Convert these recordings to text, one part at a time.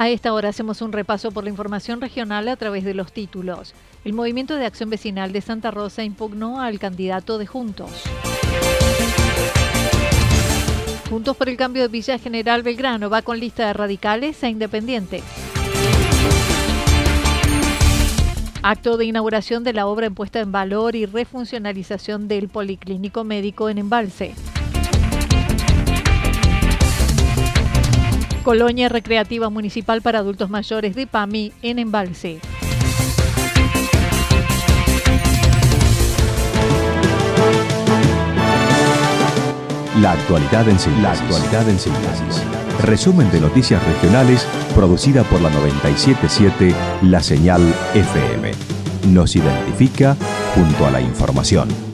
A esta hora hacemos un repaso por la información regional a través de los títulos. El Movimiento de Acción Vecinal de Santa Rosa impugnó al candidato de Juntos. Juntos por el cambio de Villa General Belgrano va con lista de radicales e independientes. Acto de inauguración de la obra en puesta en valor y refuncionalización del Policlínico Médico en Embalse. Colonia Recreativa Municipal para Adultos Mayores de PAMI en Embalse. La actualidad en síntesis. Resumen de noticias regionales producida por la 977 La Señal FM. Nos identifica junto a la información.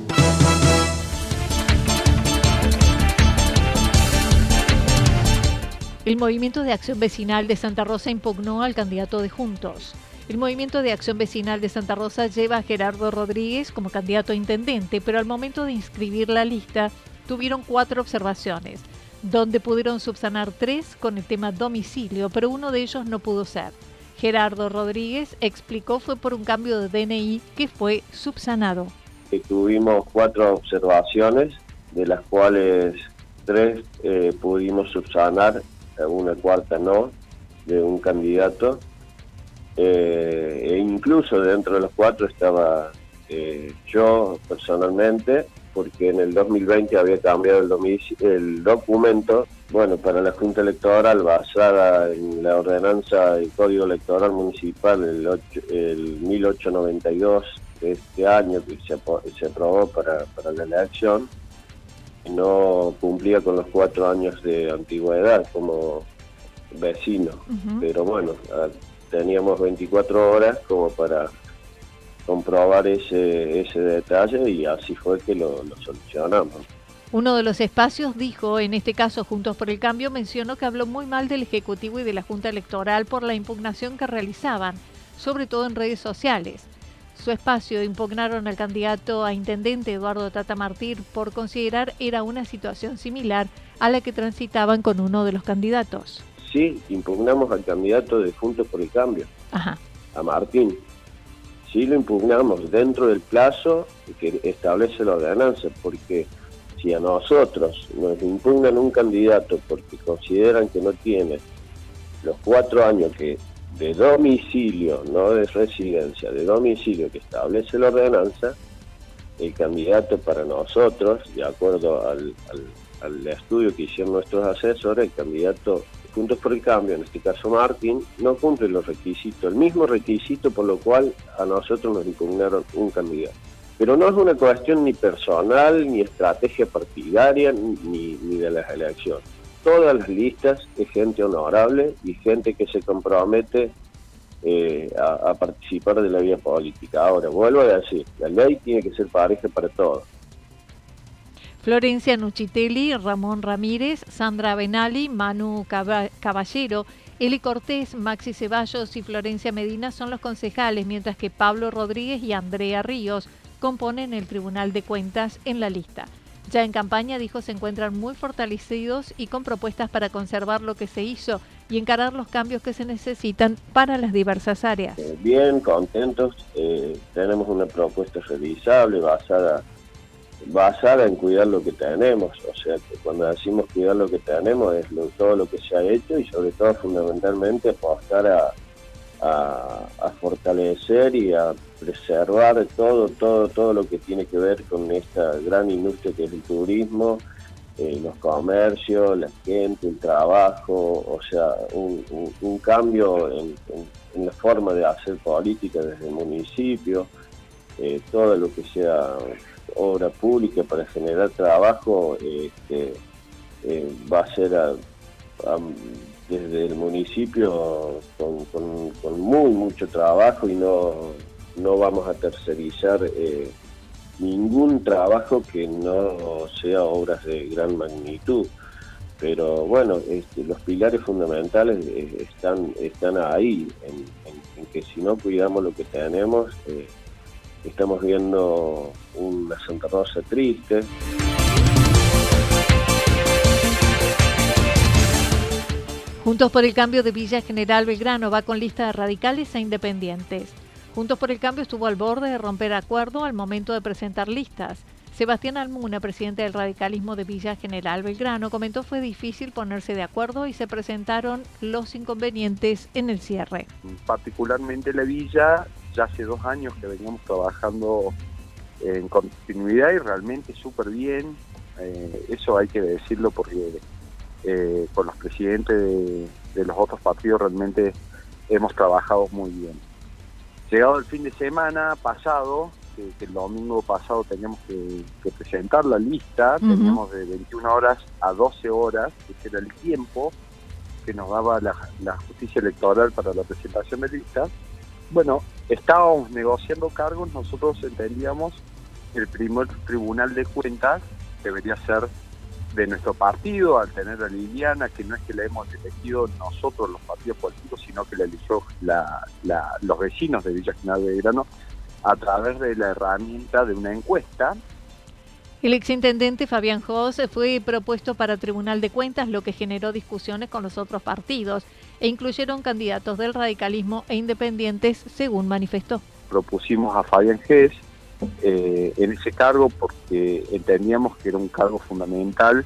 El Movimiento de Acción Vecinal de Santa Rosa impugnó al candidato de Juntos. El Movimiento de Acción Vecinal de Santa Rosa lleva a Gerardo Rodríguez como candidato a intendente, pero al momento de inscribir la lista tuvieron cuatro observaciones, donde pudieron subsanar tres con el tema domicilio, pero uno de ellos no pudo ser. Gerardo Rodríguez explicó fue por un cambio de DNI que fue subsanado. Tuvimos cuatro observaciones, de las cuales tres eh, pudimos subsanar, una cuarta no, de un candidato. Eh, e incluso dentro de los cuatro estaba eh, yo personalmente, porque en el 2020 había cambiado el, el documento, bueno, para la Junta Electoral basada en la ordenanza del Código Electoral Municipal, el, el 1892 de este año que se, se aprobó para, para la elección, no cumplía con los cuatro años de antigüedad como vecino, pero bueno, teníamos 24 horas como para comprobar ese, ese detalle y así fue que lo, solucionamos. Uno de los espacios dijo, en este caso Juntos por el Cambio, mencionó que habló muy mal del Ejecutivo y de la Junta Electoral por la impugnación que realizaban, sobre todo en redes sociales. Su espacio impugnaron al candidato a intendente Eduardo Tata Martir por considerar era una situación similar a la que transitaban con uno de los candidatos. Sí, impugnamos al candidato de Juntos por el Cambio, a Martín sí lo impugnamos dentro del plazo que establece la ordenanza, porque si a nosotros nos impugnan un candidato porque consideran que no tiene los cuatro años que de domicilio, no de residencia, de domicilio que establece la ordenanza, el candidato para nosotros, de acuerdo al, estudio que hicieron nuestros asesores, el candidato Juntos por el Cambio, en este caso Martín, no cumple los requisitos, el mismo requisito por lo cual a nosotros nos impugnaron un candidato. Pero no es una cuestión ni personal, ni estrategia partidaria, ni, de las elecciones. Todas las listas es gente honorable y gente que se compromete eh, a, a, participar de la vida política. Ahora, vuelvo a decir, la ley tiene que ser pareja para todos. Florencia Nuchitelli, Ramón Ramírez, Sandra Benali, Manu Caballero, Eli Cortés, Maxi Ceballos y Florencia Medina son los concejales, mientras que Pablo Rodríguez y Andrea Ríos componen el Tribunal de Cuentas en la lista. Ya en campaña, dijo, se encuentran muy fortalecidos y con propuestas para conservar lo que se hizo y encarar los cambios que se necesitan para las diversas áreas. Bien, contentos. Eh, tenemos una propuesta revisable basada basada en cuidar lo que tenemos. O sea, que cuando decimos cuidar lo que tenemos es todo lo que se ha hecho y sobre todo fundamentalmente apostar a, a, fortalecer y a preservar todo, todo, todo lo que tiene que ver con esta gran industria que es el turismo, eh, los comercios, la gente, el trabajo, o sea, un, cambio en, la forma de hacer política desde el municipio, eh, todo lo que sea obra pública para generar trabajo este, eh, va a ser desde el municipio con, muy mucho trabajo y no, no vamos a tercerizar eh, ningún trabajo que no sea obras de gran magnitud. Pero bueno, este, los pilares fundamentales eh, están, están ahí, en, que si no cuidamos lo que tenemos, estamos viendo una Santa Rosa triste. Juntos por el Cambio de Villa General Belgrano va con lista de radicales e independientes. Juntos por el Cambio estuvo al borde de romper acuerdo al momento de presentar listas. Sebastián Almuna, presidente del radicalismo de Villa General Belgrano, comentó fue difícil ponerse de acuerdo y se presentaron los inconvenientes en el cierre. Particularmente la Villa ya hace dos años que veníamos trabajando en continuidad y realmente súper bien. Eh, eso hay que decirlo porque eh, con los presidentes de, los otros partidos realmente hemos trabajado muy bien. Llegado el fin de semana pasado, que, el domingo pasado teníamos que, presentar la lista, teníamos de 21 horas a 12 horas, que era el tiempo que nos daba la, la justicia electoral para la presentación de lista bueno, estábamos negociando cargos, nosotros entendíamos que el primer tribunal de cuentas debería ser de nuestro partido, al tener a Liliana, que no es que la hemos elegido nosotros los partidos políticos, sino que la eligió los vecinos de Villa General Belgrano a través de la herramienta de una encuesta el exintendente Fabián José fue propuesto para Tribunal de Cuentas, lo que generó discusiones con los otros partidos e incluyeron candidatos del radicalismo e independientes, según manifestó. Propusimos a Fabián Gess eh, en ese cargo porque entendíamos que era un cargo fundamental,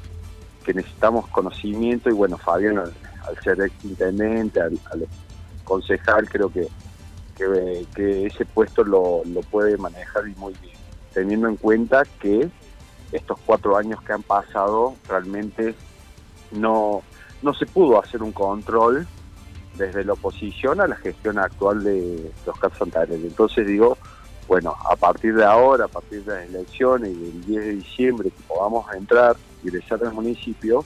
que necesitamos conocimiento y bueno, Fabián al, ser exintendente, al, al, concejal, creo que, que, ese puesto lo, lo puede manejar y muy bien, teniendo en cuenta que estos cuatro años que han pasado realmente no, no se pudo hacer un control desde la oposición a la gestión actual de Oscar Santander. Entonces digo, bueno, a partir de ahora, a partir de las elecciones y del 10 de diciembre que podamos entrar, y ingresar al municipio,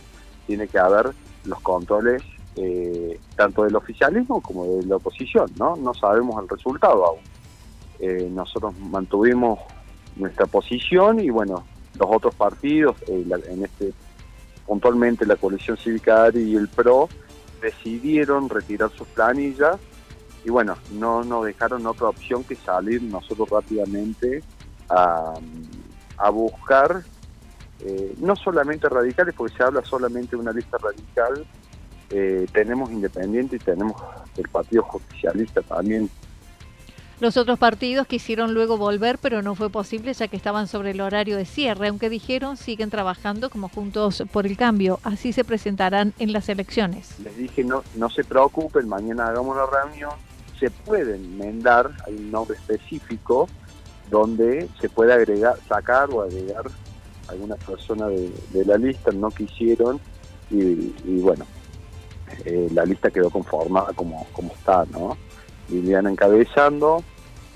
tiene que haber los controles eh, tanto del oficialismo como de la oposición, ¿no? No sabemos el resultado aún. Eh, nosotros mantuvimos nuestra posición y bueno, los otros partidos, eh, en este puntualmente la coalición cívica y el PRO, decidieron retirar sus planillas y bueno, no nos dejaron otra opción que salir nosotros rápidamente a, buscar, eh, no solamente radicales, porque se habla solamente de una lista radical, eh, tenemos independiente y tenemos el Partido Justicialista también los otros partidos quisieron luego volver, pero no fue posible ya que estaban sobre el horario de cierre, aunque dijeron siguen trabajando como Juntos por el Cambio. Así se presentarán en las elecciones. Les dije, no, no se preocupen, mañana hagamos una reunión. Se puede enmendar, hay un nombre específico donde se puede agregar, sacar o agregar alguna persona de, la lista, no quisieron y, bueno, eh, la lista quedó conformada como, como está, ¿no? Liliana encabezando,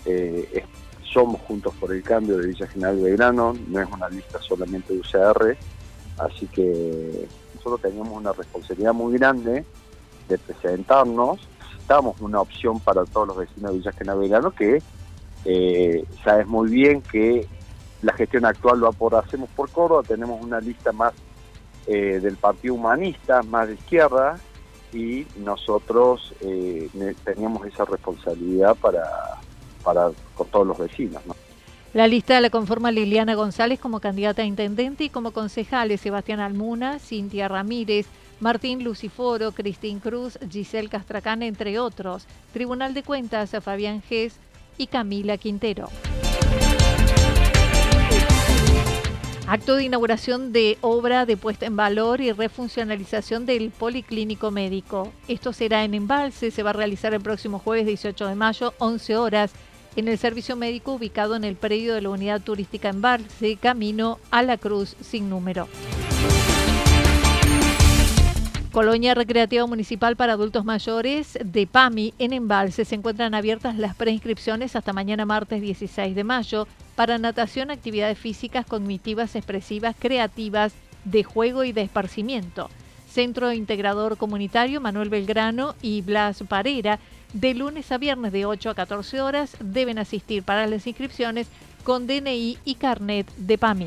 eh, somos Juntos por el Cambio de Villa General Belgrano, no es una lista solamente de UCR, así que nosotros teníamos una responsabilidad muy grande de presentarnos, necesitamos una opción para todos los vecinos de Villa General Belgrano que eh, sabes muy bien que la gestión actual lo hacemos por Córdoba, tenemos una lista más eh, del Partido Humanista, más de izquierda, y nosotros eh, teníamos esa responsabilidad para, para con todos los vecinos. La lista la conforma Liliana González como candidata a intendente y como concejales Sebastián Almuna, Cintia Ramírez, Martín Luciforo, Cristín Cruz, Giselle Castracán, entre otros. Tribunal de Cuentas a Fabián Gess y Camila Quintero. Acto de inauguración de obra de puesta en valor y refuncionalización del Policlínico Médico. Esto será en Embalse, se va a realizar el próximo jueves 18 de mayo, 11 horas, en el servicio médico ubicado en el predio de la Unidad Turística Embalse, camino a la Cruz sin número. Colonia Recreativa Municipal para Adultos Mayores de PAMI en Embalse se encuentran abiertas las preinscripciones hasta mañana martes 16 de mayo para natación, actividades físicas, cognitivas, expresivas, creativas, de juego y de esparcimiento. Centro Integrador Comunitario Manuel Belgrano y Blas Parera, de lunes a viernes de 8 a 14 horas, deben asistir para las inscripciones con DNI y carnet de PAMI.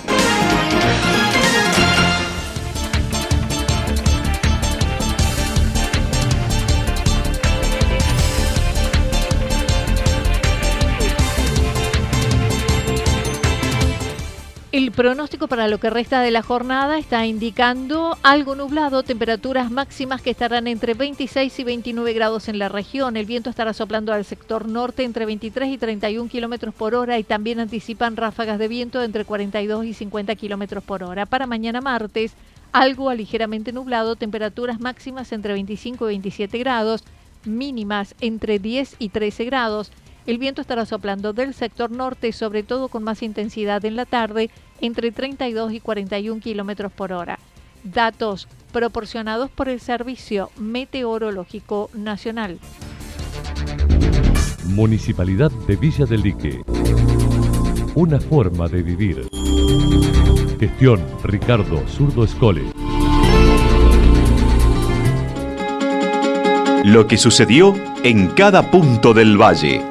El pronóstico para lo que resta de la jornada está indicando algo nublado, temperaturas máximas que estarán entre 26 y 29 grados en la región. El viento estará soplando al sector norte entre 23 y 31 kilómetros por hora y también anticipan ráfagas de viento entre 42 y 50 kilómetros por hora. Para mañana martes, algo ligeramente nublado, temperaturas máximas entre 25 y 27 grados, mínimas entre 10 y 13 grados. El viento estará soplando del sector norte, sobre todo con más intensidad en la tarde, entre 32 y 41 kilómetros por hora. Datos proporcionados por el Servicio Meteorológico Nacional. Municipalidad de Villa del Lique. Una forma de vivir. Gestión Ricardo Zurdo Escole. Lo que sucedió en cada punto del valle.